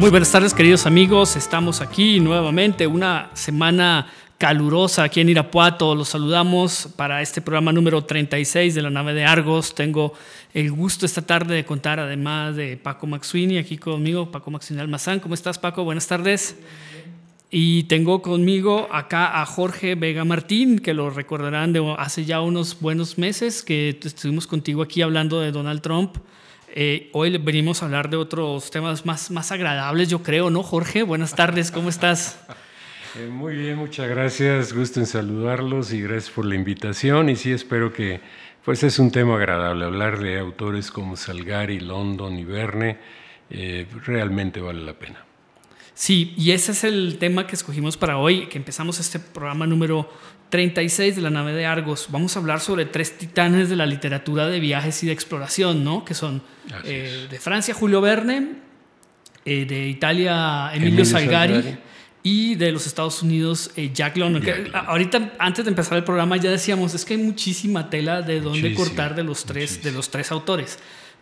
Muy buenas tardes queridos amigos, estamos aquí nuevamente, una semana calurosa aquí en Irapuato. Los saludamos para este programa número 36 de la nave de Argos. Tengo el gusto esta tarde de contar además de Paco Maxwini aquí conmigo, Paco Maxwini Almazán. ¿Cómo estás Paco? Buenas tardes. Y tengo conmigo acá a Jorge Vega Martín, que lo recordarán de hace ya unos buenos meses que estuvimos contigo aquí hablando de Donald Trump. Eh, hoy venimos a hablar de otros temas más, más agradables, yo creo, ¿no, Jorge? Buenas tardes, ¿cómo estás? Eh, muy bien, muchas gracias. Gusto en saludarlos y gracias por la invitación. Y sí, espero que pues es un tema agradable. Hablar de autores como Salgari, London y Verne eh, realmente vale la pena. Sí, y ese es el tema que escogimos para hoy, que empezamos este programa número 36 de la nave de Argos. Vamos a hablar sobre tres titanes de la literatura de viajes y de exploración, ¿no? Que son eh, de Francia Julio Verne, de Italia Emilio, Salgari y de los Estados Unidos eh, Jack London. ahorita, antes de empezar el programa, ya decíamos, es que hay muchísima tela de dónde cortar de los, tres, de los tres autores.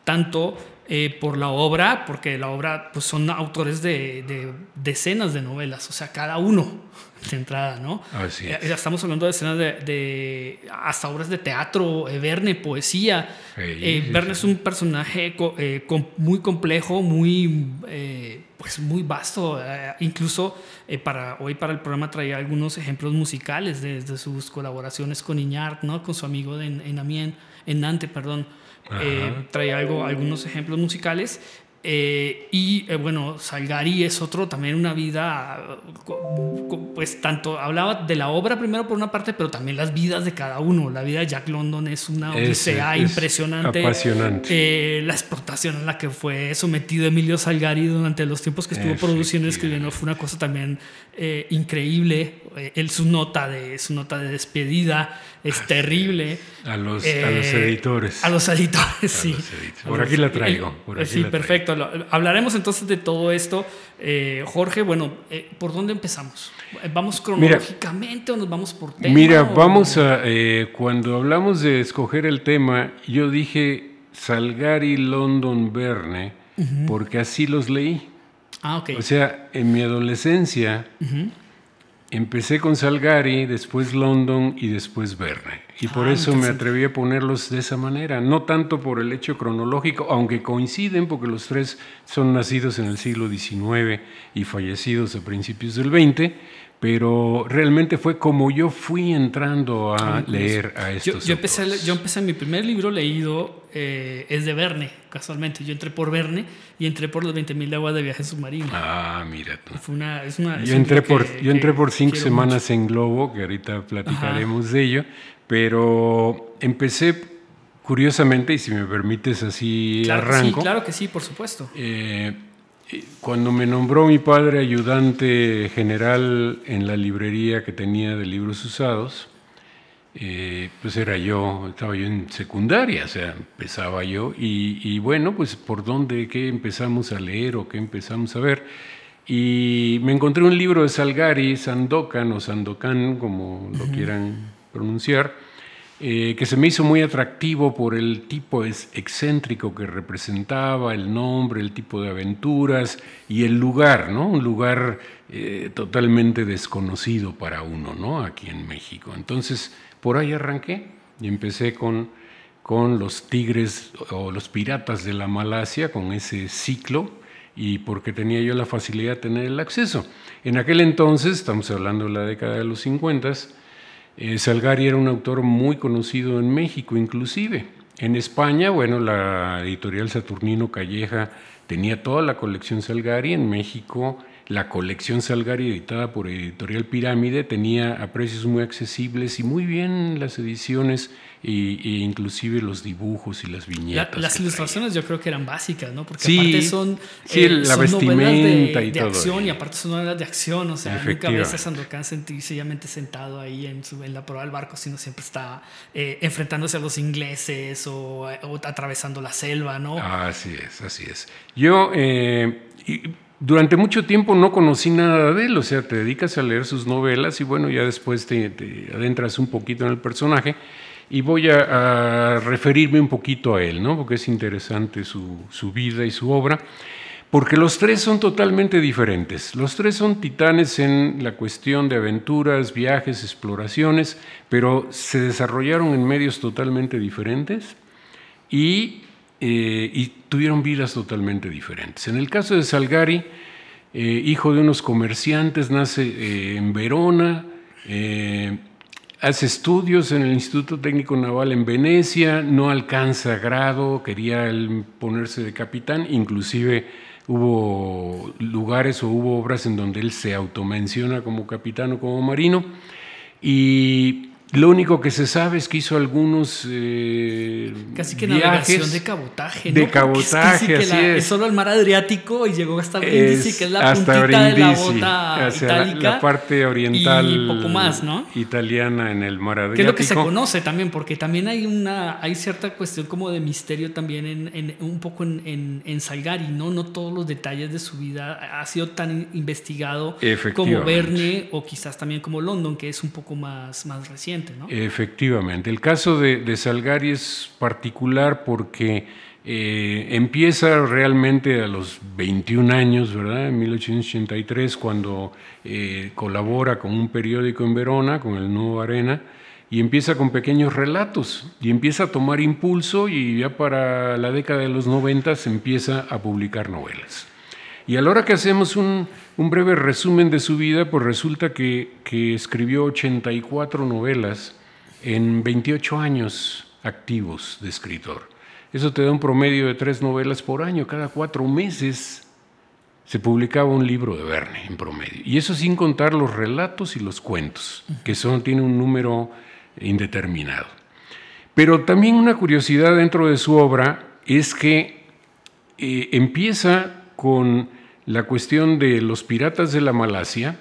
Tanto eh, por la obra, porque la obra pues, son autores de, de, decenas de novelas, o sea, cada uno de entrada, ¿no? Así Ya estamos hablando de escenas de, hasta obras de teatro, Verne, poesía. Verne es un personaje muy complejo, muy pues muy vasto. Eh, incluso eh, para, hoy para el programa traía algunos ejemplos musicales desde sus colaboraciones con Iñart, ¿no? con su amigo en, en en Nantes, perdón. Eh, traía algo, algunos ejemplos musicales eh, y eh, bueno, Salgari es otro, también una vida, pues tanto hablaba de la obra primero por una parte, pero también las vidas de cada uno. La vida de Jack London es una odisea impresionante. Apasionante. Eh, la explotación en la que fue sometido Emilio Salgari durante los tiempos que estuvo produciendo y escribiendo fue una cosa también increíble. él, su nota, de, su nota de despedida es terrible. A los, a los editores. A los editores, sí. Por aquí la traigo. Por sí, perfecto. Hablaremos entonces de todo esto. Eh, Jorge, bueno, eh, ¿por dónde empezamos? ¿Vamos cronológicamente o nos vamos por tema? Mira, vamos a, eh, cuando hablamos de escoger el tema, yo dije Salgari, London, Verne, porque así los leí. Ah, ok. O sea, en mi adolescencia empecé con Salgari, después London y después Verne. Y por ah, eso me atreví a ponerlos de esa manera, no tanto por el hecho cronológico, aunque coinciden porque los tres son nacidos en el siglo XIX y fallecidos a principios del XX, pero realmente fue como yo fui entrando a leer a estos. Yo, yo empecé, yo empecé mi primer libro leído, eh, es de Verne, casualmente. Yo entré por Verne y entré por los 20.000 de agua de viaje submarino. Ah, mira tú. Fue una, es una, yo, entré por, yo entré por cinco semanas en Globo, que ahorita platicaremos de ello pero empecé curiosamente, y si me permites así claro arranco. sí, claro que sí, por supuesto. Eh, cuando me nombró mi padre ayudante general en la librería que tenía de libros usados, eh, pues era yo, estaba yo en secundaria, o sea, empezaba yo, y, y, bueno, pues por dónde, qué empezamos a leer o qué empezamos a ver. Y me encontré un libro de Salgari, Sandokan o Sandokan, como lo quieran pronunciar, eh, que se me hizo muy atractivo por el tipo excéntrico que representaba, el nombre, el tipo de aventuras y el lugar, ¿no? Un lugar eh, totalmente desconocido para uno, ¿no? Aquí en México. Entonces, por ahí arranqué y empecé con, con los tigres o los piratas de la Malasia, con ese ciclo, y porque tenía yo la facilidad de tener el acceso. En aquel entonces, estamos hablando de la década de los 50, eh, Salgari era un autor muy conocido en México, inclusive. En España, bueno, la editorial Saturnino Calleja tenía toda la colección Salgari. En México, la colección Salgari, editada por Editorial Pirámide, tenía a precios muy accesibles y muy bien las ediciones y, inclusive los dibujos y las viñetas. las ilustraciones yo creo que eran básicas, ¿no? Porque aparte son, sí, eh, la vestimenta de, y de todo. acción y aparte son novelas de acción, o sea, nunca ves a Sandokan sencillamente sentado ahí en, su, en la proa del barco, sino siempre está eh, enfrentándose a los ingleses o, atravesando la selva, ¿no? Así es, así es. Yo... Eh, durante mucho tiempo no conocí nada de él, o sea, te dedicas a leer sus novelas y bueno, ya después te, te adentras un poquito en el personaje y voy a, referirme un poquito a él, ¿no? porque es interesante su, vida y su obra. Porque los tres son totalmente diferentes. Los tres son titanes en la cuestión de aventuras, viajes, exploraciones, pero se desarrollaron en medios totalmente diferentes y, eh, tuvieron vidas totalmente diferentes. En el caso de Salgari, eh, hijo de unos comerciantes, nace eh, en Verona, hace estudios en el Instituto Técnico Naval en Venecia, no alcanza grado, quería ponerse de capitán, inclusive hubo lugares o hubo obras en donde él se automenciona como capitán o como marino. Y lo único que se sabe es que hizo algunos eh, casi que navegación de cabotaje, ¿no? De cabotaje, así es. solo el mar Adriático y llegó hasta Brindisi, que es la puntita de la bota itálica. La, parte oriental y poco más, ¿no? italiana en el mar Adriático. Que es lo que se conoce también, porque también hay una hay cierta cuestión como de misterio también en, en un poco en, en, Salgari, ¿no? No todos los detalles de su vida ha sido tan investigado como Verne o quizás también como London, que es un poco más, más reciente. Efectivamente. El caso de, Salgari es particular porque eh, empieza realmente a los 21 años, ¿verdad? En 1883, cuando eh, colabora con un periódico en Verona, con el Nuevo Arena, y empieza con pequeños relatos, y empieza a tomar impulso, y ya para la década de los 90 se empieza a publicar novelas. Y a la hora que hacemos un, breve resumen de su vida, pues resulta que, escribió 84 novelas en 28 años activos de escritor. Eso te da un promedio de tres novelas por año. Cada cuatro meses se publicaba un libro de Verne en promedio. Y eso sin contar los relatos y los cuentos, que son, tiene un número indeterminado. Pero también una curiosidad dentro de su obra es que eh, empieza con la cuestión de los piratas de la Malasia,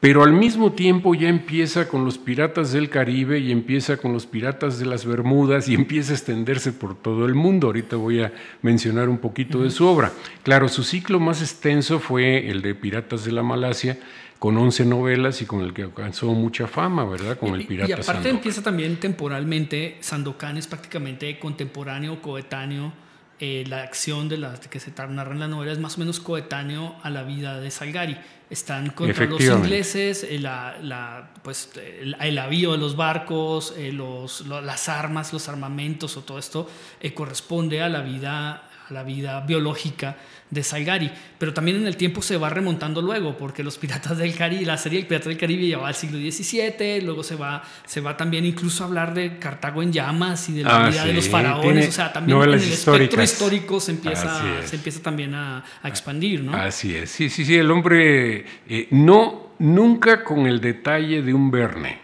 pero al mismo tiempo ya empieza con los piratas del Caribe y empieza con los piratas de las Bermudas y empieza a extenderse por todo el mundo. Ahorita voy a mencionar un poquito de su obra. Claro, su ciclo más extenso fue el de Piratas de la Malasia, con 11 novelas y con el que alcanzó mucha fama, ¿verdad? Con el pirata Y aparte empieza también temporalmente, Sandokan es prácticamente contemporáneo, coetáneo eh, la acción de las que se narra en la novela es más o menos coetáneo a la vida de Salgari. Están contra los ingleses, eh, la, pues, el, avío de los barcos, eh, los, las armas, los armamentos o todo esto corresponde a la vida a la vida biológica de Salgari, pero también en el tiempo se va remontando luego, porque los Piratas del Caribe, la serie El Pirata del Caribe llevaba al siglo XVII, luego se va, se va también incluso a hablar de Cartago en llamas y de la ah, vida de los faraones, o sea, también en el espectro histórico se empieza, se empieza también a, expandir, ¿no? Así es, sí, sí, sí, el hombre eh, no, nunca con el detalle de un Verne,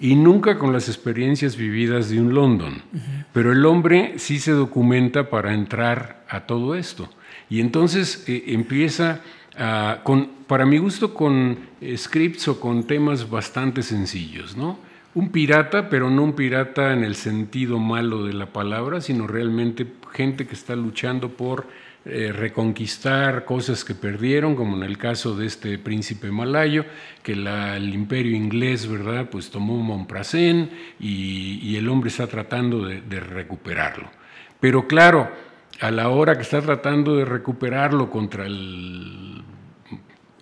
y nunca con las experiencias vividas de un London. Pero el hombre sí se documenta para entrar a todo esto. Y entonces eh, empieza, con, para mi gusto, con scripts o con temas bastante sencillos, ¿no? Un pirata, pero no un pirata en el sentido malo de la palabra, sino realmente gente que está luchando por eh, reconquistar cosas que perdieron, como en el caso de este príncipe malayo, que el imperio inglés, ¿verdad?, pues tomó Montprasén y, y el hombre está tratando de, recuperarlo. Pero claro, a la hora que está tratando de recuperarlo contra el,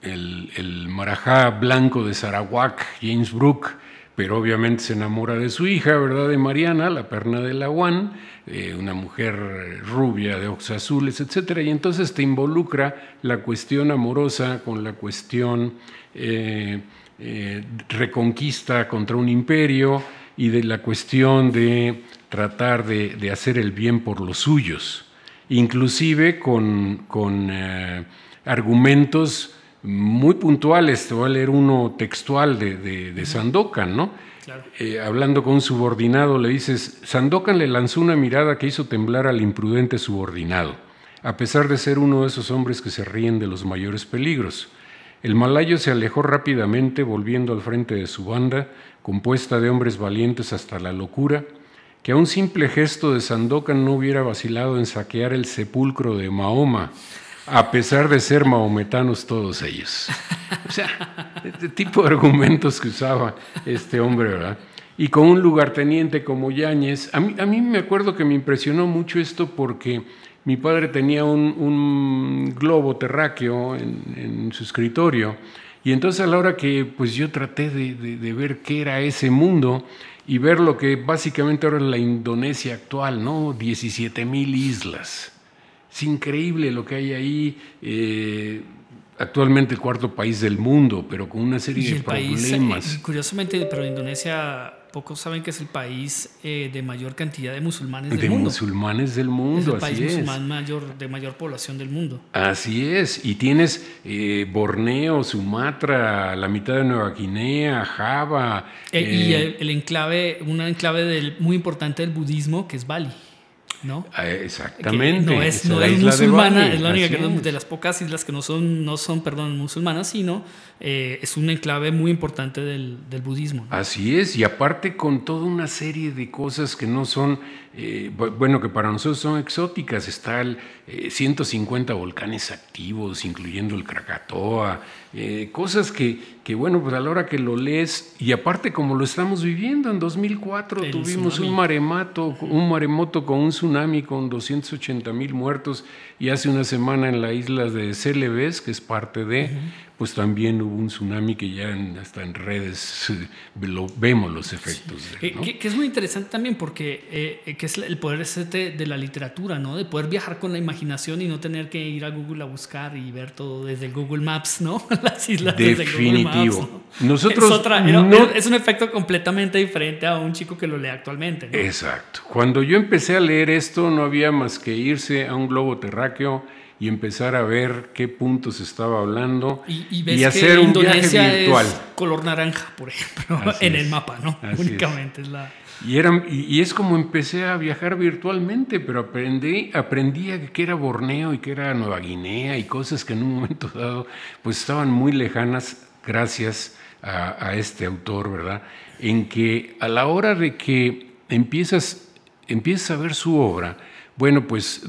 el, el marajá blanco de Sarawak, James Brooke, pero obviamente se enamora de su hija, ¿verdad?, de Mariana, la perna de la eh, una mujer rubia de ojos azules, etc. Y entonces te involucra la cuestión amorosa con la cuestión eh, eh, reconquista contra un imperio y de la cuestión de tratar de, hacer el bien por los suyos, inclusive con, con argumentos muy puntuales. Te voy a leer uno textual de, de, Sandokan, ¿no? Eh, hablando con un subordinado, le dices, Sandokan le lanzó una mirada que hizo temblar al imprudente subordinado, a pesar de ser uno de esos hombres que se ríen de los mayores peligros. El malayo se alejó rápidamente, volviendo al frente de su banda, compuesta de hombres valientes hasta la locura, que a un simple gesto de Sandokan no hubiera vacilado en saquear el sepulcro de Mahoma, a pesar de ser maometanos todos ellos. O sea, este tipo de argumentos que usaba este hombre, ¿verdad? Y con un lugarteniente como Yáñez, a mí, a mí me acuerdo que me impresionó mucho esto porque mi padre tenía un, globo terráqueo en, su escritorio y entonces a la hora que pues yo traté de, ver qué era ese mundo y ver lo que básicamente ahora es la Indonesia actual, ¿no? 17 mil islas. Es increíble lo que hay ahí. Eh, actualmente el cuarto país del mundo, pero con una serie de problemas. Eh, curiosamente, pero Indonesia pocos saben que es el país eh, de mayor cantidad de musulmanes del mundo. De musulmanes del mundo, es el país musulmán mayor de mayor población del mundo. Así es, y tienes eh, Borneo, Sumatra, la mitad de Nueva Guinea, Java. y el, enclave, una enclave muy importante del budismo que es Bali. ¿No? Ah, exactamente. no es, no es musulmana, es la única de las pocas islas que no son, no son perdón, musulmanas, sino eh, es un enclave muy importante del, del, budismo. Así es, y aparte con toda una serie de cosas que no son, eh, bueno, que para nosotros son exóticas. Están 150 eh, volcanes activos, incluyendo el Krakatoa, cosas que, que, bueno, pues a la hora que lo lees, y aparte como lo estamos viviendo, en 2004 tuvimos un maremoto, un maremoto con un tsunami con 280 mil muertos, y hace una semana en la isla de Celebes, que es parte de pues también hubo un tsunami que ya hasta en redes lo, vemos los efectos. que, es muy interesante también porque eh, que es el poder ese de la literatura, ¿no? De poder viajar con la imaginación y no tener que ir a Google a buscar y ver todo desde Google Maps, ¿no? Las islas Definitivo. desde Google Maps. Nosotros es, otra, no, es un efecto completamente diferente a un chico que lo lee actualmente. Exacto. Cuando yo empecé a leer esto no había más que irse a un globo terráqueo y empezar a ver qué puntos estaba hablando y, hacer un viaje virtual. Es color naranja, por ejemplo, en el mapa, ¿no? Únicamente es, la... Y, era, y, es como empecé a viajar virtualmente, pero aprendí, aprendí que era Borneo y que era Nueva Guinea y cosas que en un momento dado pues estaban muy lejanas gracias a, a este autor, ¿verdad? En que a la hora de que empiezas, empiezas a ver su obra, bueno, pues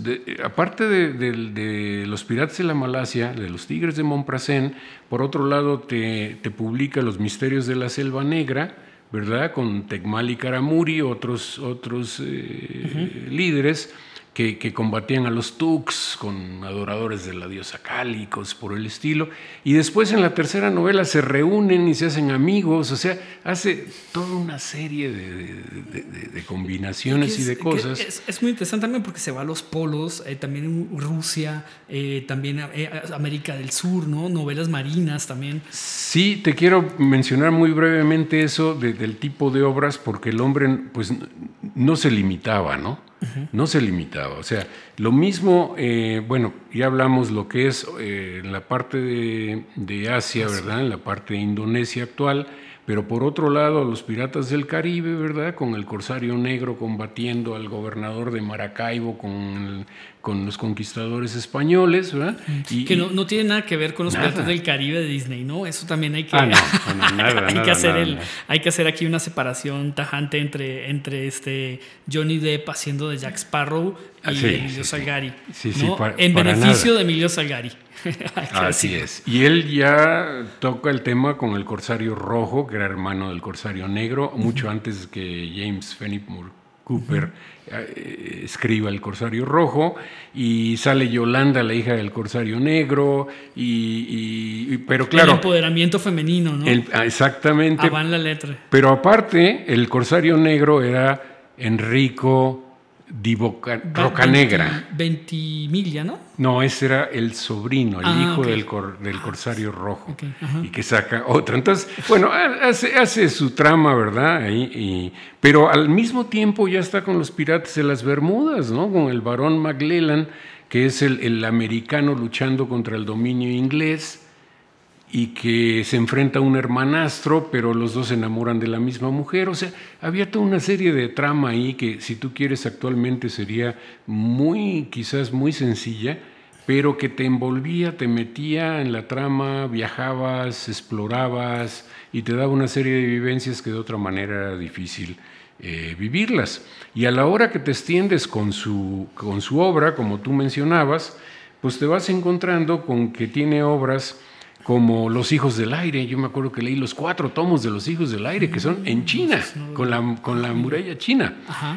aparte de, los piratas de la Malasia, de los tigres de Montprasén, por otro lado te, publica Los misterios de la selva negra, ¿verdad? Con Tecmal y Karamuri, otros, otros eh, líderes que, combatían a los Tux con adoradores de la diosa Cálicos por el estilo. Y después en la tercera novela se reúnen y se hacen amigos, o sea, hace toda una serie de, combinaciones y de cosas. Es, muy interesante también porque se va a los polos, eh, también Rusia, eh, también eh, América del Sur, ¿no? Novelas marinas también. Sí, te quiero mencionar muy brevemente eso del tipo de obras porque el hombre pues no se limitaba, ¿no? No se limitaba. O sea, lo mismo, eh, bueno, ya hablamos lo que es eh, en la parte de, Asia, ¿verdad? En la parte de Indonesia actual, pero por otro lado, los piratas del Caribe, ¿verdad? Con el corsario negro combatiendo al gobernador de Maracaibo con, con los conquistadores españoles, ¿verdad? Y, que no, no, tiene nada que ver con los piratas del Caribe de Disney, ¿no? Eso también hay que, hay, que hacer el, hay que hacer aquí una separación tajante entre, entre este Johnny Depp haciendo de Jack Sparrow y ah, Emilio Salgari. en beneficio de Emilio Salgari. Así es. Y él ya toca el tema con el Corsario Rojo, que era hermano del Corsario Negro, mucho antes que James Fenimore Cooper eh, escriba El Corsario Rojo, y sale Yolanda, la hija del Corsario Negro, y, pero claro... El empoderamiento femenino, ¿no? Ah, exactamente. Ah, la letra. Pero aparte, el Corsario Negro era Enrico Di Rocanegra. Ventimiglia, ¿no? No, ese era el sobrino, el ah, hijo del, del, Corsario Rojo, y que saca otra. Entonces, bueno, hace, hace su trama, ¿verdad? y, pero al mismo tiempo ya está con los piratas de las Bermudas, ¿no? Con el barón McLellan, que es el, el americano luchando contra el dominio inglés y que se enfrenta a un hermanastro, pero los dos se enamoran de la misma mujer. O sea, había toda una serie de trama ahí que si tú quieres actualmente sería muy, quizás muy sencilla, pero que te envolvía, te metía en la trama, viajabas, explorabas y te daba una serie de vivencias que de otra manera era difícil eh, vivirlas. Y a la hora que te extiendes con su, con su obra, como tú mencionabas, pues te vas encontrando con que tiene obras como Los Hijos del Aire. Yo me acuerdo que leí los cuatro tomos de Los Hijos del Aire, que son en China, con la, con la muralla china.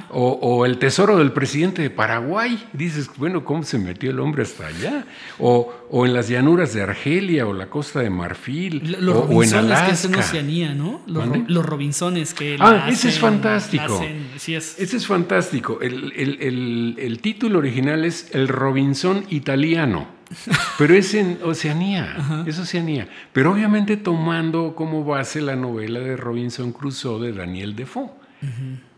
O, El Tesoro del Presidente de Paraguay. Dices, bueno, ¿cómo se metió el hombre hasta allá? O, o en las llanuras de Argelia o la costa de Marfil. Los o, en Alaska. que es en Oceanía, ¿no? Los, Robinsones que... Ah, ese es fantástico. Ese es fantástico. El, el, el título original es El Robinson italiano. Pero es en Oceanía, es Oceanía. Pero obviamente tomando como base la novela de Robinson Crusoe de Daniel Defoe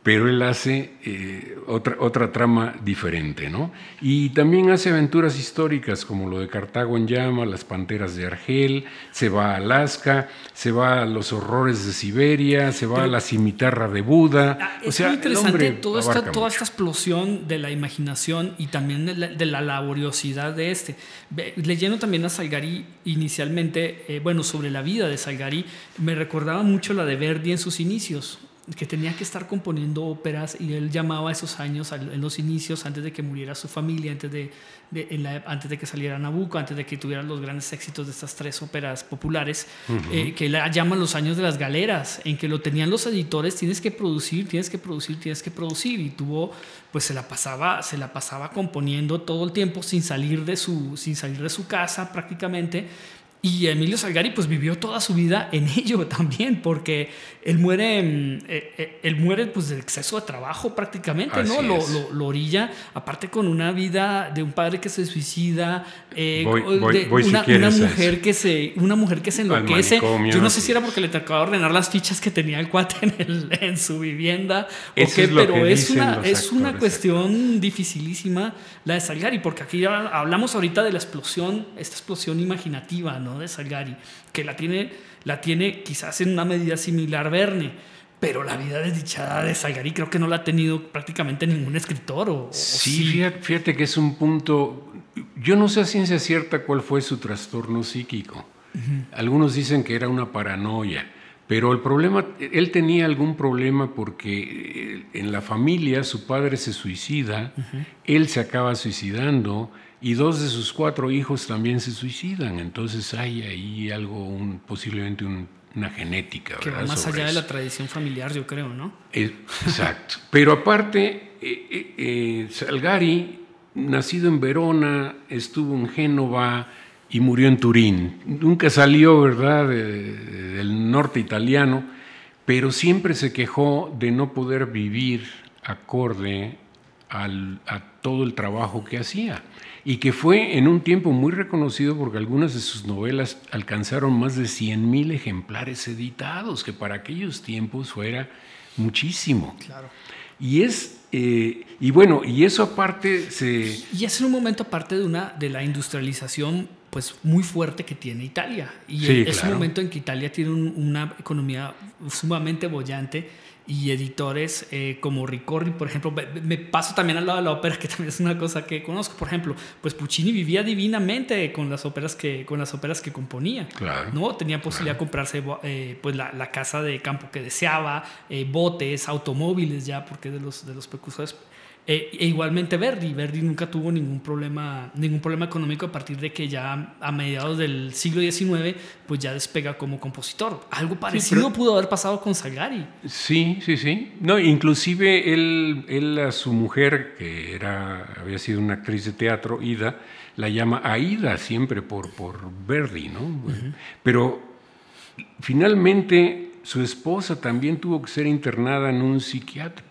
pero él hace eh, otra, otra trama diferente, ¿no? Y también hace aventuras históricas como lo de Cartago en llama, las panteras de Argel, se va a Alaska, se va a los horrores de Siberia, se va a la cimitarra de Buda. Ah, es muy interesante toda esta, toda esta explosión de la imaginación y también de la, laboriosidad de este. Leyendo también a Salgari inicialmente, eh, bueno, sobre la vida de Salgari, me recordaba mucho la de Verdi en sus inicios que tenía que estar componiendo óperas y él llamaba a esos años, en los inicios, antes de que muriera su familia, antes de, antes de que saliera Nabucco, antes de que tuvieran los grandes éxitos de estas tres óperas populares, eh, que él llama los años de las galeras, en que lo tenían los editores, tienes que producir, tienes que producir, tienes que producir, y tuvo, pues se la pasaba, se la pasaba componiendo todo el tiempo sin salir de su, sin salir de su casa prácticamente y Emilio Salgari pues vivió toda su vida en ello también, porque él muere, mm, eh, eh, él muere pues del exceso de trabajo prácticamente, ¿no? Lo, lo, orilla, aparte con una vida de un padre que se suicida, eh, una, mujer que se, una mujer que se enloquece. Yo no sé si era porque le tocaba ordenar las fichas que tenía el cuate en, el, en su vivienda o qué, pero es una, es una cuestión dificilísima la de Salgari, porque aquí hablamos ahorita de la explosión, esta explosión imaginativa, ¿no? de Salgari, que la tiene, la tiene quizás en una medida similar Verne, pero la vida desdichada de Salgari creo que no la ha tenido prácticamente ningún escritor. O, sí, Fíjate, que es un punto, yo no sé a ciencia cierta cuál fue su trastorno psíquico. Algunos dicen que era una paranoia. Pero el problema, él tenía algún problema porque eh, en la familia su padre se suicida, él se acaba suicidando, y dos de sus cuatro hijos también se suicidan. Entonces hay ahí algo, un, posiblemente una genética. Que va más allá de la tradición familiar, yo creo, ¿no? exacto. Pero aparte, eh, eh, eh, Salgari, nacido en Verona, estuvo en Génova y murió en Turín. Nunca salió, ¿verdad?, del norte italiano, pero siempre se quejó de no poder vivir acorde al, a todo el trabajo que hacía y que fue en un tiempo muy reconocido porque algunas de sus novelas alcanzaron más de 100.000 ejemplares editados, que para aquellos tiempos fuera muchísimo. Claro. Y es eh, y bueno, y eso aparte se y es en un momento aparte de una de la industrialización pues muy fuerte que tiene Italia y es un momento en que Italia tiene una economía sumamente bollante y editores eh, como Ricordi, por ejemplo. Me paso también al lado de la ópera, que también es una cosa que conozco. Por ejemplo, pues Puccini vivía divinamente con las óperas que, con las óperas que componía. Claro. ¿no? Tenía posibilidad de comprarse eh, pues la, la, casa de campo que deseaba, eh, botes, automóviles ya, porque de los, de los precursores e, e, igualmente Verdi, Verdi nunca tuvo ningún problema, ningún problema económico a partir de que ya a mediados del siglo XIX pues ya despega como compositor. Algo parecido pudo haber pasado con Salgari. Sí, sí, sí. No, inclusive él, él a su mujer, que era, había sido una actriz de teatro, Ida, la llama Aida siempre por, por Verdi, ¿no? Pero finalmente su esposa también tuvo que ser internada en un psiquiátrico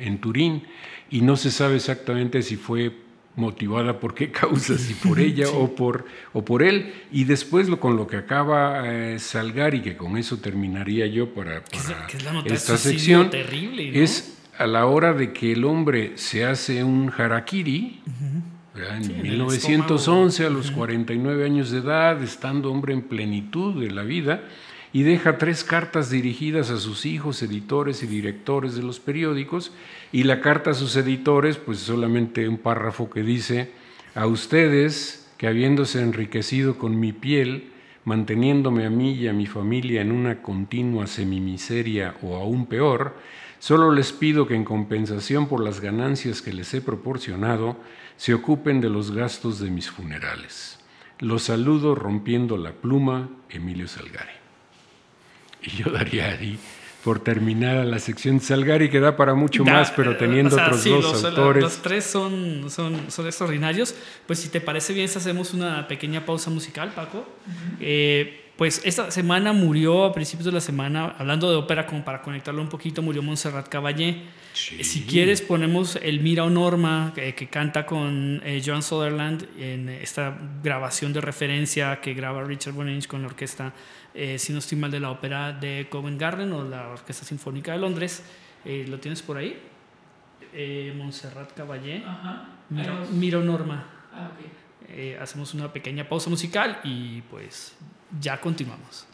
en Turín y no se sabe exactamente si fue motivada por qué causa, si por ella o, por, o por él. Y después lo, con lo que acaba eh, Salgari, que con eso terminaría yo para, esta sección, es a la hora de que el hombre se hace un harakiri, en 1911 a los 49 años de edad, estando hombre en plenitud de la vida, y deja tres cartas dirigidas a sus hijos, editores y directores de los periódicos, y la carta a sus editores, pues solamente un párrafo que dice, a ustedes que habiéndose enriquecido con mi piel, manteniéndome a mí y a mi familia en una continua semimiseria o aún peor, solo les pido que en compensación por las ganancias que les he proporcionado, se ocupen de los gastos de mis funerales. Lo saludo rompiendo la pluma, Emilio Salgari. Y yo daría ahí por terminada la sección de Salgari, que da para mucho más, pero teniendo otros dos autores. Los tres son, son, son, extraordinarios. Pues si te parece bien, hacemos una pequeña pausa musical, Paco. Pues esta semana murió, a principios de la semana, hablando de ópera, como para conectarlo un poquito, murió Montserrat Caballé. Si quieres, ponemos el Mira o Norma, que, canta con eh, John Sutherland en esta grabación de referencia que graba Richard Bonage con la orquesta, eh, si no estoy mal, de la ópera de Covent Garden o la Orquesta Sinfónica de Londres. Eh, ¿Lo tienes por ahí? Montserrat Caballé. Mira, o Norma. Ah, hacemos una pequeña pausa musical y pues ya continuamos.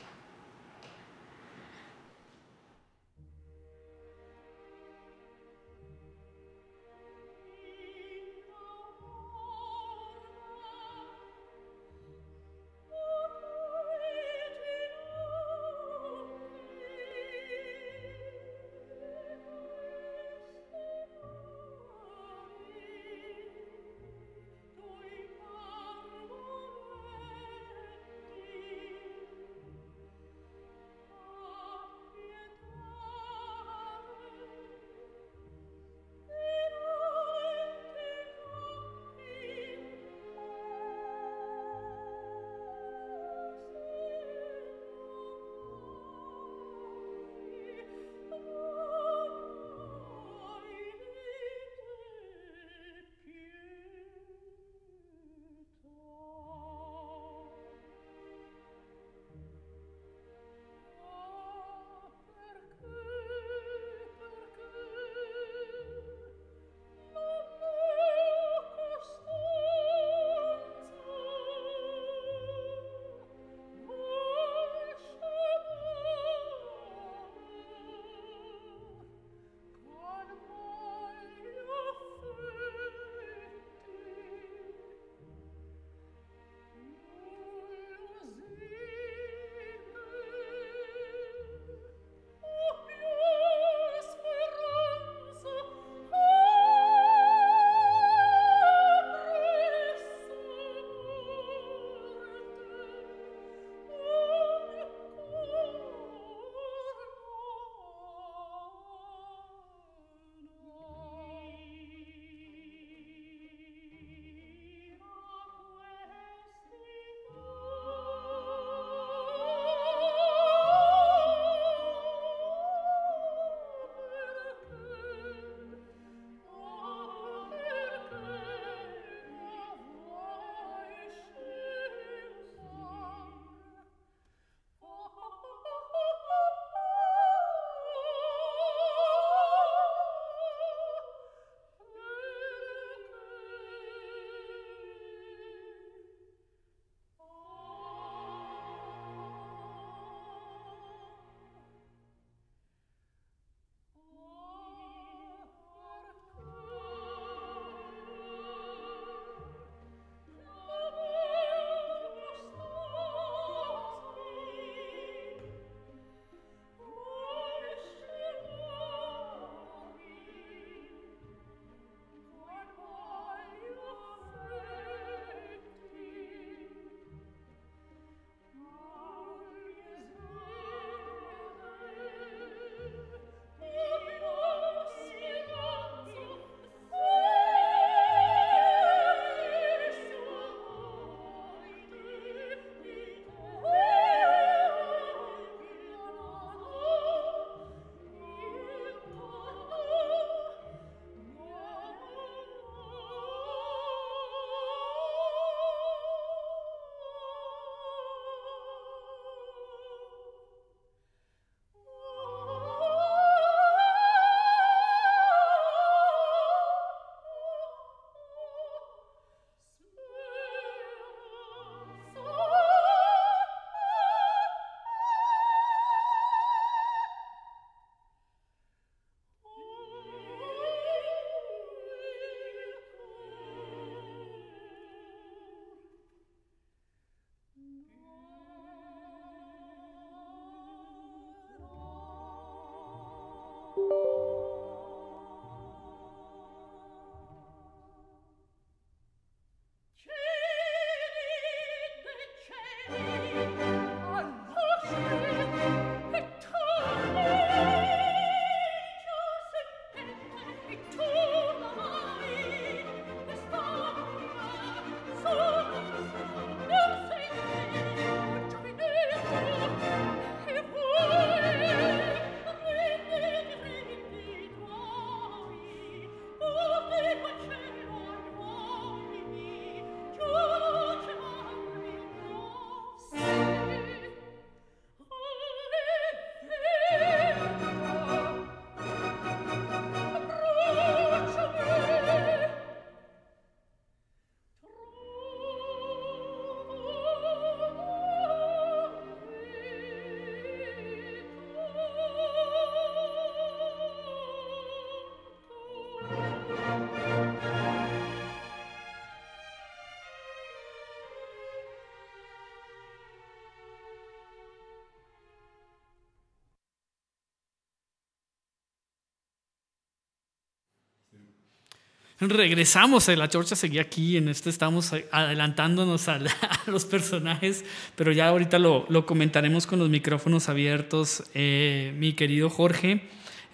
Regresamos, eh, la chorcha seguía aquí, en este estamos adelantándonos a, los personajes, pero ya ahorita lo, comentaremos con los micrófonos abiertos. Eh, mi querido Jorge,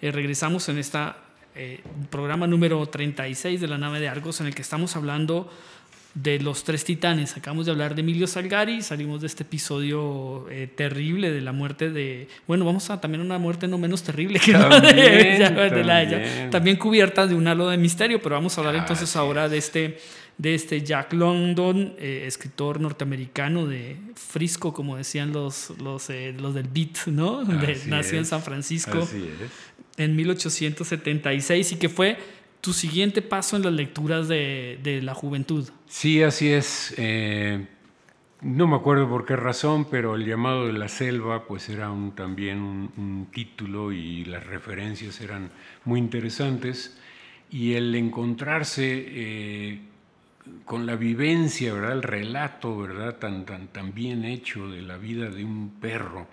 eh, regresamos en este programa número 36 de la nave de Argos, en el que estamos hablando de los tres titanes. Acabamos de hablar de Emilio Salgari, salimos de este episodio eh, terrible de la muerte de... Bueno, vamos a también una muerte no menos terrible que la de, la También cubierta de un halo de misterio, pero vamos a hablar entonces ahora de este, de este Jack London, eh, escritor norteamericano de Frisco, como decían los, los, eh, los del Beat, ¿no? De, nació en San Francisco en 1876 y que fue tu siguiente paso en las lecturas de, la juventud. Sí, así es. Eh, no me acuerdo por qué razón, pero el llamado de la selva pues era un, también un, título y las referencias eran muy interesantes. Y el encontrarse eh, con la vivencia, ¿verdad? el relato ¿verdad? Tan, tan, tan bien hecho de la vida de un perro,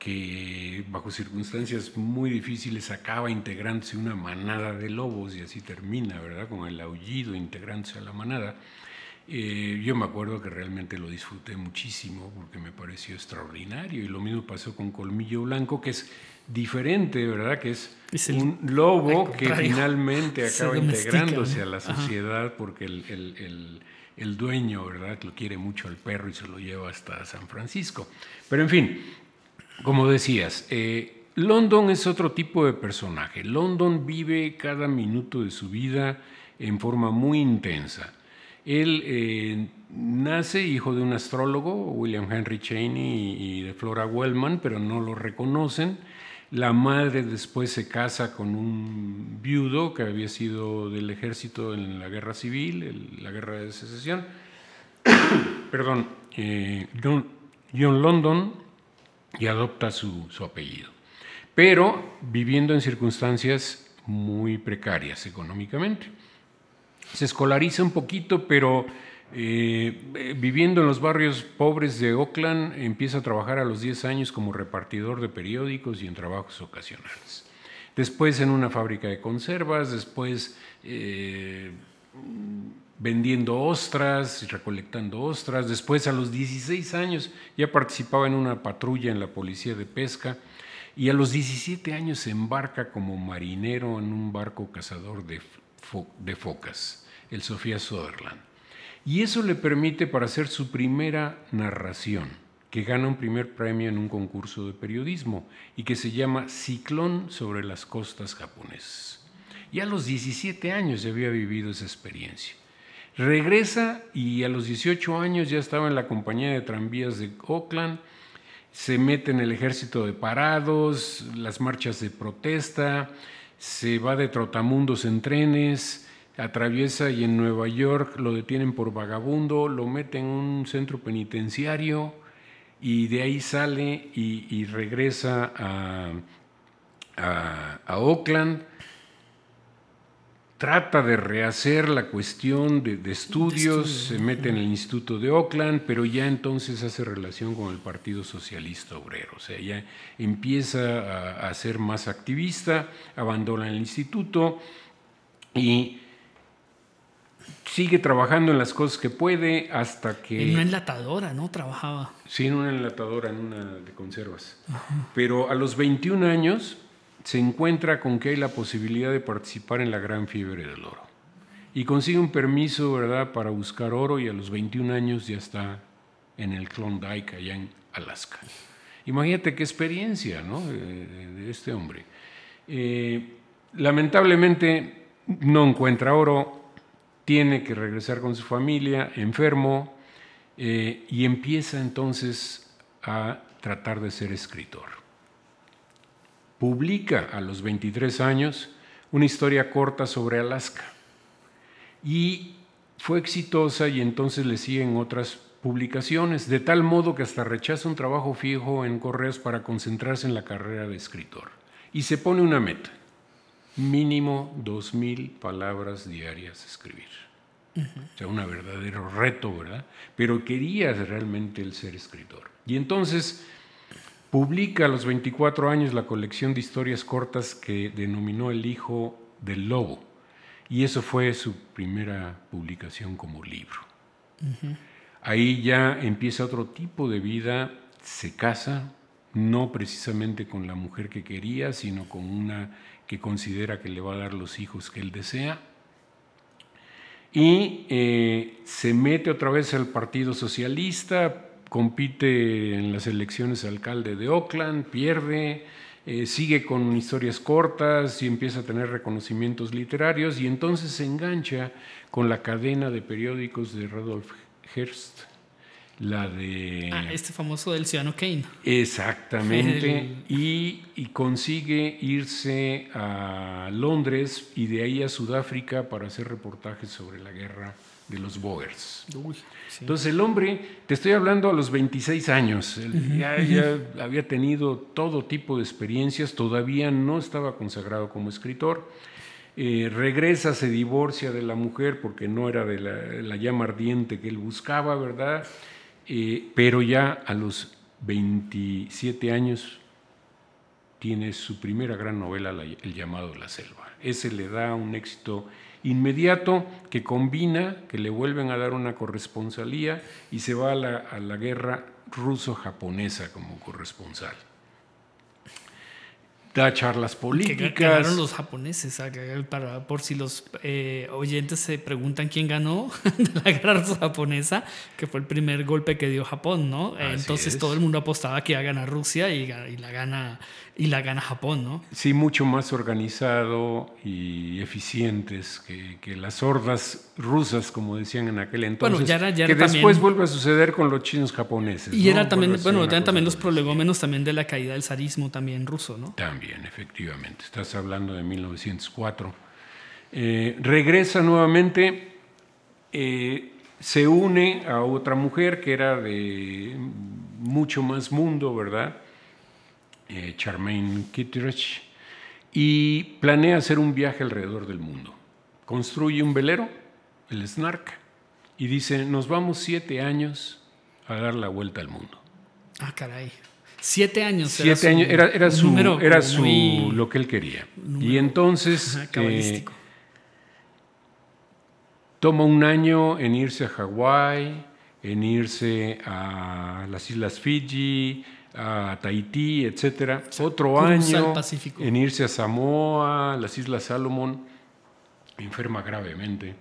que bajo circunstancias muy difíciles acaba integrándose una manada de lobos y así termina, ¿verdad? Con el aullido integrándose a la manada. Eh, yo me acuerdo que realmente lo disfruté muchísimo porque me pareció extraordinario y lo mismo pasó con Colmillo Blanco, que es diferente, ¿verdad? Que es, un lobo que finalmente acaba integrándose a la sociedad porque el, el, el, dueño, ¿verdad? Lo quiere mucho al perro y se lo lleva hasta San Francisco. Pero en fin, como decías, eh, London es otro tipo de personaje. London vive cada minuto de su vida en forma muy intensa. Él eh, nace hijo de un astrólogo, William Henry Cheney y, de Flora Wellman, pero no lo reconocen. La madre después se casa con un viudo que había sido del ejército en la guerra civil, la guerra de secesión. Perdón, eh, John London y adopta su, apellido. Pero viviendo en circunstancias muy precarias económicamente. Se escolariza un poquito, pero eh, viviendo en los barrios pobres de Oakland, empieza a trabajar a los 10 años como repartidor de periódicos y en trabajos ocasionales. Después en una fábrica de conservas, después eh, vendiendo ostras, recolectando ostras. Después, a los 16 años, ya participaba en una patrulla en la policía de pesca y a los 17 años se embarca como marinero en un barco cazador de, focas, el Sofía Sutherland. Y eso le permite para hacer su primera narración, que gana un primer premio en un concurso de periodismo y que se llama Ciclón sobre las costas japonesas. Y a los 17 años ya había vivido esa experiencia. Regresa y a los 18 años ya estaba en la compañía de tranvías de Oakland, se mete en el ejército de parados, las marchas de protesta, se va de trotamundos en trenes, atraviesa y en Nueva York lo detienen por vagabundo, lo mete en un centro penitenciario y de ahí sale y, regresa a, a Oakland trata de rehacer la cuestión de, estudios, se mete en el Instituto de Oakland, pero ya entonces hace relación con el Partido Socialista Obrero, o sea, ya empieza a, ser más activista, abandona el instituto y sigue trabajando en las cosas que puede hasta que... En una enlatadora, ¿no? Trabajaba. Sí, en una enlatadora, en una de conservas. Pero a los 21 años se encuentra con que hay la posibilidad de participar en la gran fiebre del oro. Y consigue un permiso, ¿verdad?, para buscar oro y a los 21 años ya está en el Klondike, allá en Alaska. Imagínate qué experiencia, ¿no?, de, este hombre. Eh, lamentablemente no encuentra oro, tiene que regresar con su familia, enfermo, eh, y empieza entonces a tratar de ser escritor publica a los 23 años una historia corta sobre Alaska. Y fue exitosa y entonces le siguen otras publicaciones, de tal modo que hasta rechaza un trabajo fijo en correos para concentrarse en la carrera de escritor. Y se pone una meta, mínimo 2.000 palabras diarias escribir. O sea, un verdadero reto, ¿verdad? Pero quería realmente el ser escritor. Y entonces Publica a los 24 años la colección de historias cortas que denominó El Hijo del Lobo. Y eso fue su primera publicación como libro. Ahí ya empieza otro tipo de vida, se casa, no precisamente con la mujer que quería, sino con una que considera que le va a dar los hijos que él desea. Y eh, se mete otra vez al Partido Socialista, compite en las elecciones alcalde de Oakland, pierde, eh, sigue con historias cortas y empieza a tener reconocimientos literarios y entonces se engancha con la cadena de periódicos de Rudolf Hearst, la de... Ah, este famoso del Ciudadano Kane. Exactamente. y, consigue irse a Londres y de ahí a Sudáfrica para hacer reportajes sobre la guerra de los Boers. Entonces el hombre, te estoy hablando a los 26 años, ya, había tenido todo tipo de experiencias, todavía no estaba consagrado como escritor. Eh, regresa, se divorcia de la mujer porque no era de la llama ardiente que él buscaba, ¿verdad? Eh, pero ya a los 27 años tiene su primera gran novela, El llamado La Selva. Ese le da un éxito inmediato que combina, que le vuelven a dar una corresponsalía y se va a la, a la guerra ruso-japonesa como corresponsal da charlas políticas. Que ganaron los japoneses, para, por si los eh, oyentes se preguntan quién ganó la guerra japonesa, que fue el primer golpe que dio Japón, ¿no? Entonces todo el mundo apostaba que iba a ganar Rusia y, y, la gana y la gana Japón, ¿no? Sí, mucho más organizado y eficientes que, que las hordas rusas, como decían en aquel entonces. Bueno, ya era, ya que después vuelve a suceder con los chinos japoneses. Y era también, bueno, eran también los prolegómenos también de la caída del zarismo también ruso, ¿no? También, efectivamente. Estás hablando de 1904. Eh, regresa nuevamente, eh, se une a otra mujer que era de mucho más mundo, ¿verdad? eh, Charmaine Kittredge, y planea hacer un viaje alrededor del mundo. Construye un velero, el Snark, y dice, nos vamos siete años a dar la vuelta al mundo. Ah, caray. Siete años. Siete años, era, era su, era su lo que él quería. Y entonces eh, toma un año en irse a Hawái, en irse a las Islas Fiji, a Tahití, etcétera. Otro año en irse a Samoa, las Islas Salomón, enferma gravemente.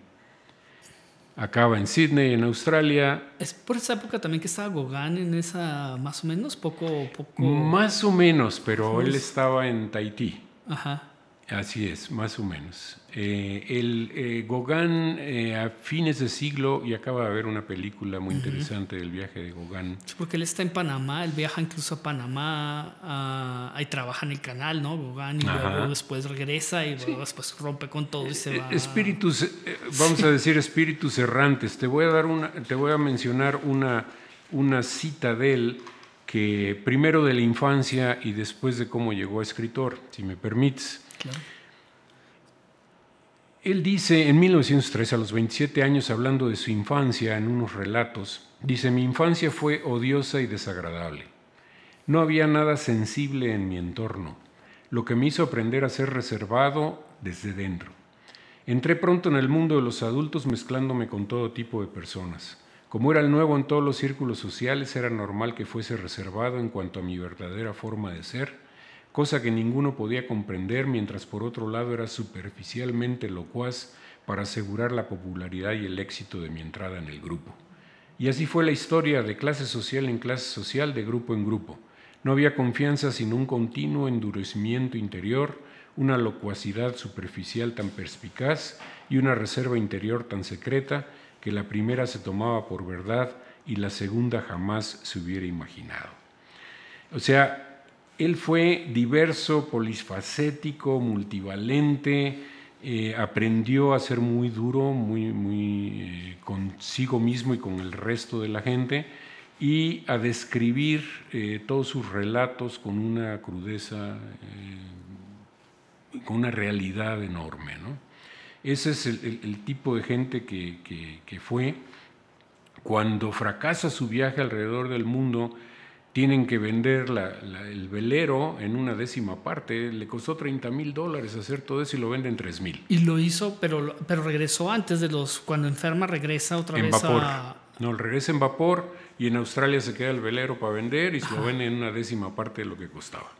Acaba en Sydney, en Australia. Es por esa época también que estaba Gauguin en esa, más o menos, poco, poco. Más o menos, pero él estaba en Tahití. Ajá. Así es, más o menos. Eh, el eh, Gauguin eh, a fines de siglo, y acaba de haber una película muy interesante del viaje de Gauguin. porque él está en Panamá, él viaja incluso a Panamá, ahí trabaja en el canal, ¿no? Gauguin, y luego después regresa y luego después rompe con todo y se va. Espíritus, vamos a decir espíritus errantes. Te voy a, dar una, te voy a mencionar una, una cita de él que primero de la infancia y después de cómo llegó a escritor, si me permites. Él dice en 1903, a los 27 años, hablando de su infancia en unos relatos, dice, mi infancia fue odiosa y desagradable. No había nada sensible en mi entorno, lo que me hizo aprender a ser reservado desde dentro. Entré pronto en el mundo de los adultos mezclándome con todo tipo de personas. Como era el nuevo en todos los círculos sociales, era normal que fuese reservado en cuanto a mi verdadera forma de ser cosa que ninguno podía comprender, mientras por otro lado era superficialmente locuaz para asegurar la popularidad y el éxito de mi entrada en el grupo. Y así fue la historia de clase social en clase social, de grupo en grupo. No había confianza sino un continuo endurecimiento interior, una locuacidad superficial tan perspicaz y una reserva interior tan secreta que la primera se tomaba por verdad y la segunda jamás se hubiera imaginado. O sea, él fue diverso, polifacético, multivalente, eh, aprendió a ser muy duro, muy, muy eh, consigo mismo y con el resto de la gente, y a describir eh, todos sus relatos con una crudeza, con una realidad enorme. Ese es el, tipo de gente que fue. Cuando fracasa su viaje alrededor del mundo, tienen que vender el velero en una décima parte. Le costó 30 mil dólares hacer todo eso y lo venden 3 mil. Y lo hizo, pero, pero regresó antes de los. Cuando enferma, regresa otra en vez vapor. a. No, regresa en vapor y en Australia se queda el velero para vender y se lo vende en una décima parte de lo que costaba.